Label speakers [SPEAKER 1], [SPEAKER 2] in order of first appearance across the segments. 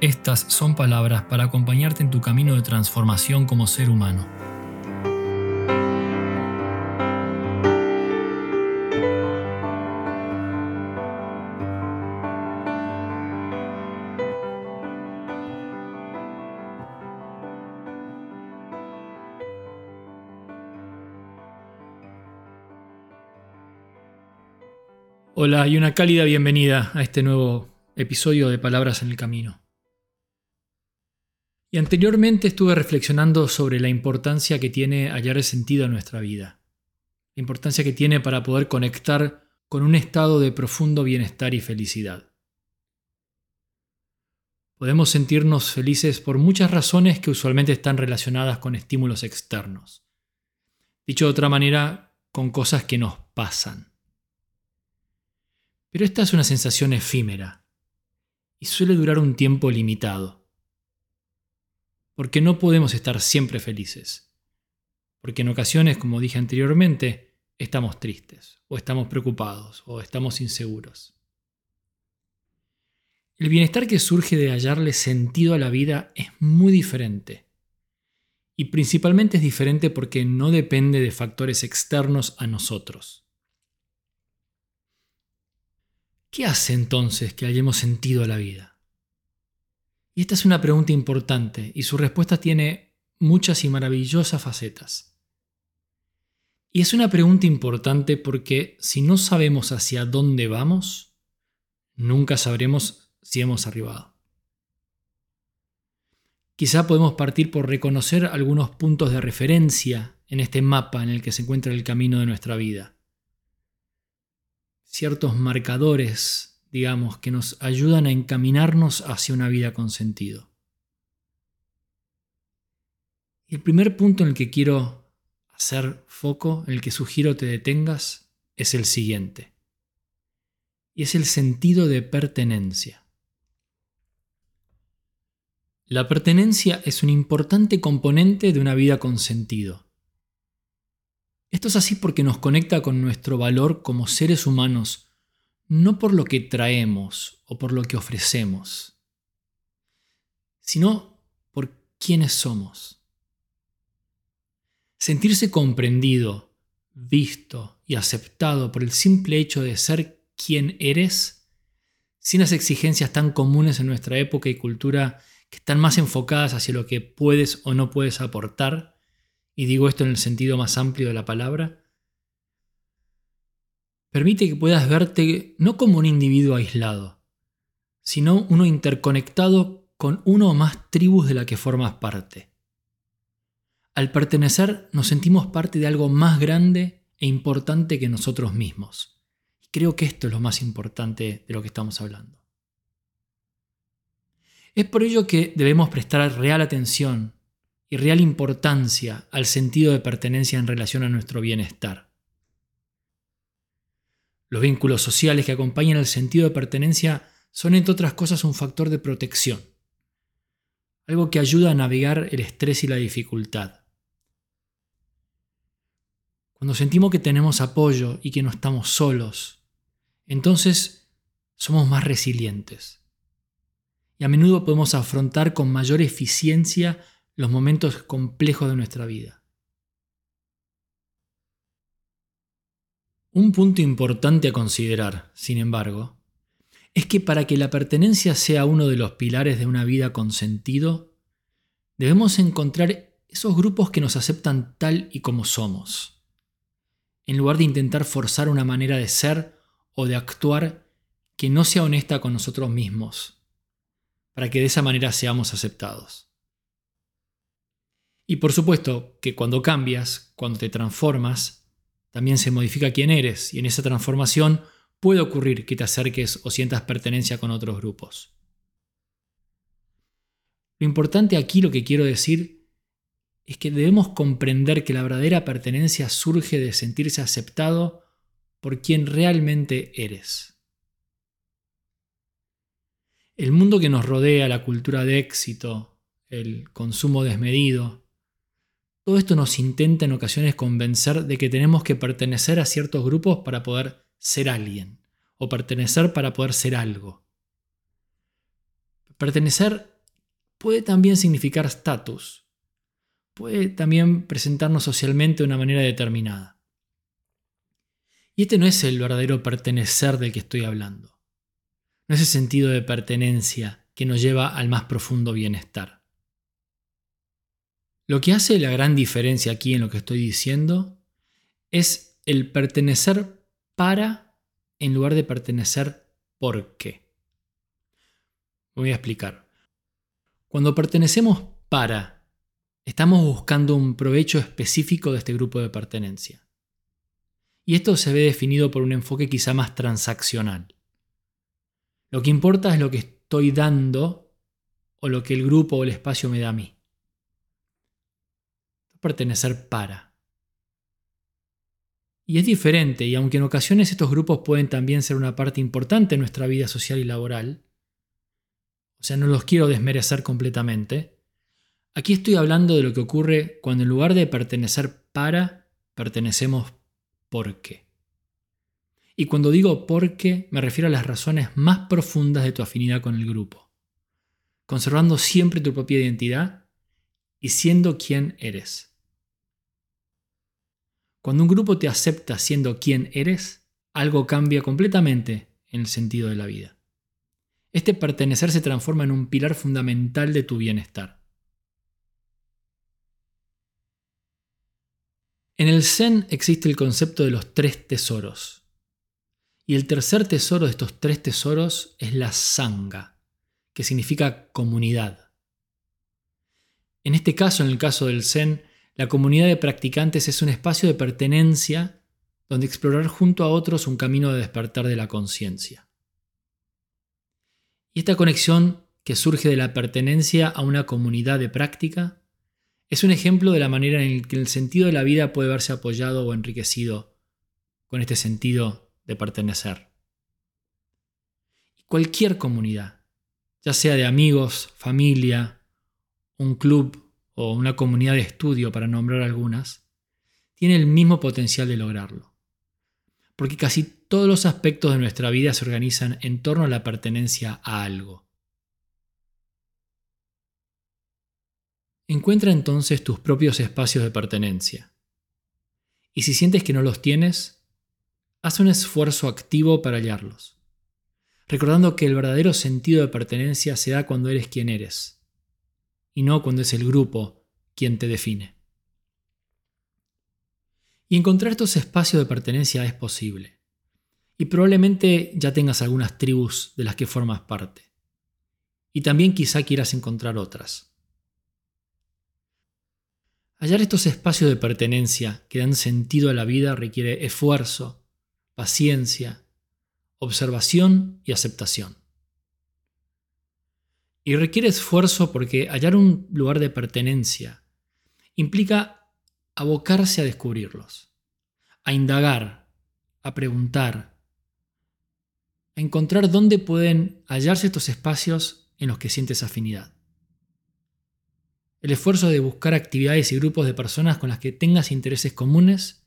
[SPEAKER 1] estas son palabras para acompañarte en tu camino de transformación como ser humano. Hola y una cálida bienvenida a este nuevo episodio de Palabras en el Camino. Y anteriormente estuve reflexionando sobre la importancia que tiene hallar sentido en nuestra vida. La importancia que tiene para poder conectar con un estado de profundo bienestar y felicidad. Podemos sentirnos felices por muchas razones que usualmente están relacionadas con estímulos externos. Dicho de otra manera, con cosas que nos pasan. Pero esta es una sensación efímera y suele durar un tiempo limitado porque no podemos estar siempre felices. Porque en ocasiones, como dije anteriormente, estamos tristes, o estamos preocupados, o estamos inseguros. El bienestar que surge de hallarle sentido a la vida es muy diferente. Y principalmente es diferente porque no depende de factores externos a nosotros. ¿Qué hace entonces que hallemos sentido a la vida? Y esta es una pregunta importante y su respuesta tiene muchas y maravillosas facetas. Y es una pregunta importante porque si no sabemos hacia dónde vamos, nunca sabremos si hemos arribado. Quizá podemos partir por reconocer algunos puntos de referencia en este mapa en el que se encuentra el camino de nuestra vida. Ciertos marcadores digamos, que nos ayudan a encaminarnos hacia una vida con sentido. El primer punto en el que quiero hacer foco, en el que sugiero te detengas, es el siguiente. Y es el sentido de pertenencia. La pertenencia es un importante componente de una vida con sentido. Esto es así porque nos conecta con nuestro valor como seres humanos no por lo que traemos o por lo que ofrecemos, sino por quiénes somos. Sentirse comprendido, visto y aceptado por el simple hecho de ser quien eres, sin las exigencias tan comunes en nuestra época y cultura que están más enfocadas hacia lo que puedes o no puedes aportar, y digo esto en el sentido más amplio de la palabra, permite que puedas verte no como un individuo aislado, sino uno interconectado con uno o más tribus de la que formas parte. Al pertenecer nos sentimos parte de algo más grande e importante que nosotros mismos. Y creo que esto es lo más importante de lo que estamos hablando. Es por ello que debemos prestar real atención y real importancia al sentido de pertenencia en relación a nuestro bienestar. Los vínculos sociales que acompañan el sentido de pertenencia son, entre otras cosas, un factor de protección, algo que ayuda a navegar el estrés y la dificultad. Cuando sentimos que tenemos apoyo y que no estamos solos, entonces somos más resilientes. Y a menudo podemos afrontar con mayor eficiencia los momentos complejos de nuestra vida. Un punto importante a considerar, sin embargo, es que para que la pertenencia sea uno de los pilares de una vida con sentido, debemos encontrar esos grupos que nos aceptan tal y como somos, en lugar de intentar forzar una manera de ser o de actuar que no sea honesta con nosotros mismos, para que de esa manera seamos aceptados. Y por supuesto que cuando cambias, cuando te transformas, también se modifica quién eres y en esa transformación puede ocurrir que te acerques o sientas pertenencia con otros grupos. Lo importante aquí, lo que quiero decir, es que debemos comprender que la verdadera pertenencia surge de sentirse aceptado por quien realmente eres. El mundo que nos rodea, la cultura de éxito, el consumo desmedido, todo esto nos intenta en ocasiones convencer de que tenemos que pertenecer a ciertos grupos para poder ser alguien, o pertenecer para poder ser algo. Pertenecer puede también significar estatus, puede también presentarnos socialmente de una manera determinada. Y este no es el verdadero pertenecer del que estoy hablando. No es el sentido de pertenencia que nos lleva al más profundo bienestar. Lo que hace la gran diferencia aquí en lo que estoy diciendo es el pertenecer para en lugar de pertenecer por qué. Voy a explicar. Cuando pertenecemos para Estamos buscando un provecho específico de este grupo de pertenencia. Y esto se ve definido por un enfoque quizá más transaccional. Lo que importa es lo que estoy dando o lo que el grupo o el espacio me da a mí. Pertenecer para. Y es diferente, y aunque en ocasiones estos grupos pueden también ser una parte importante en nuestra vida social y laboral, o sea, no los quiero desmerecer completamente, Aquí estoy hablando de lo que ocurre cuando en lugar de pertenecer para, pertenecemos por qué. Y cuando digo por qué, me refiero a las razones más profundas de tu afinidad con el grupo, conservando siempre tu propia identidad y siendo quien eres. Cuando un grupo te acepta siendo quien eres, algo cambia completamente en el sentido de la vida. Este pertenecer se transforma en un pilar fundamental de tu bienestar. En el Zen existe el concepto de los tres tesoros. Y el tercer tesoro de estos tres tesoros es la Sangha, que significa comunidad. En este caso, en el caso del Zen, la comunidad de practicantes es un espacio de pertenencia donde explorar junto a otros un camino de despertar de la conciencia. Y esta conexión que surge de la pertenencia a una comunidad de práctica es un ejemplo de la manera en que el sentido de la vida puede verse apoyado o enriquecido con este sentido de pertenecer. Cualquier comunidad, ya sea de amigos, familia, un club o una comunidad de estudio, para nombrar algunas, tiene el mismo potencial de lograrlo. Porque casi todos los aspectos de nuestra vida se organizan en torno a la pertenencia a algo. Encuentra entonces tus propios espacios de pertenencia. Y si sientes que no los tienes, haz un esfuerzo activo para hallarlos, recordando que el verdadero sentido de pertenencia se da cuando eres quien eres, y no cuando es el grupo quien te define. Y encontrar estos espacios de pertenencia es posible. Y probablemente ya tengas algunas tribus de las que formas parte. Y también quizá quieras encontrar otras. Hallar estos espacios de pertenencia que dan sentido a la vida requiere esfuerzo, paciencia, observación y aceptación. Y requiere esfuerzo porque hallar un lugar de pertenencia implica abocarse a descubrirlos, a indagar, a preguntar, a encontrar dónde pueden hallarse estos espacios en los que sientes afinidad el esfuerzo de buscar actividades y grupos de personas con las que tengas intereses comunes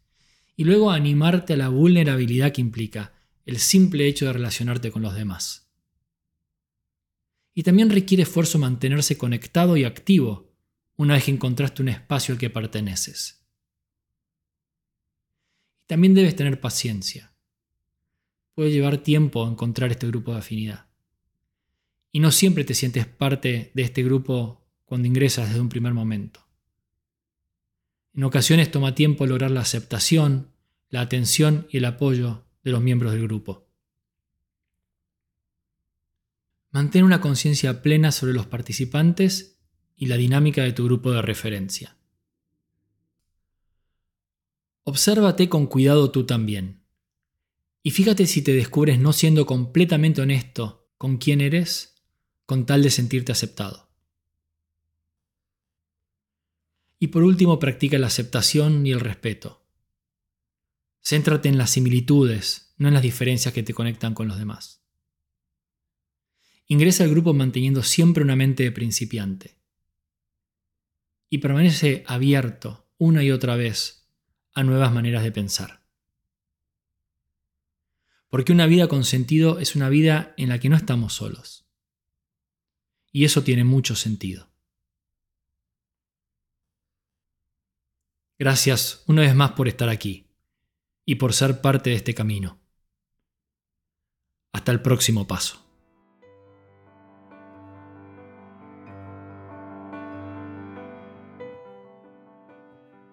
[SPEAKER 1] y luego animarte a la vulnerabilidad que implica el simple hecho de relacionarte con los demás. Y también requiere esfuerzo mantenerse conectado y activo una vez que encontraste un espacio al que perteneces. También debes tener paciencia. Puede llevar tiempo encontrar este grupo de afinidad. Y no siempre te sientes parte de este grupo cuando ingresas desde un primer momento. En ocasiones toma tiempo lograr la aceptación, la atención y el apoyo de los miembros del grupo. Mantén una conciencia plena sobre los participantes y la dinámica de tu grupo de referencia. Obsérvate con cuidado tú también. Y fíjate si te descubres no siendo completamente honesto con quién eres con tal de sentirte aceptado. Y por último, practica la aceptación y el respeto. Céntrate en las similitudes, no en las diferencias que te conectan con los demás. Ingresa al grupo manteniendo siempre una mente de principiante. Y permanece abierto una y otra vez a nuevas maneras de pensar. Porque una vida con sentido es una vida en la que no estamos solos. Y eso tiene mucho sentido. Gracias una vez más por estar aquí y por ser parte de este camino. Hasta el próximo paso.